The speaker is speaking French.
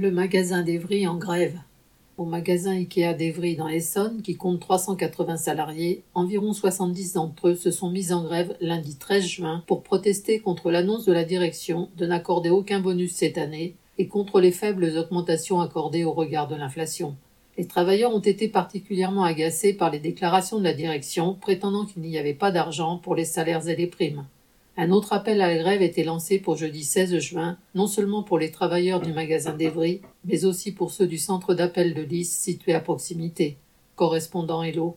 Le magasin d'Evry en grève. Au magasin Ikea d'Evry dans l'Essonne, qui compte 380 salariés, environ 70 d'entre eux se sont mis en grève lundi 13 juin pour protester contre l'annonce de la direction de n'accorder aucun bonus cette année et contre les faibles augmentations accordées au regard de l'inflation. Les travailleurs ont été particulièrement agacés par les déclarations de la direction prétendant qu'il n'y avait pas d'argent pour les salaires et les primes. Un autre appel à la grève était lancé pour jeudi 16 juin, non seulement pour les travailleurs du magasin d'Evry, mais aussi pour ceux du centre d'appel de Lys situé à proximité. Correspondant Hello.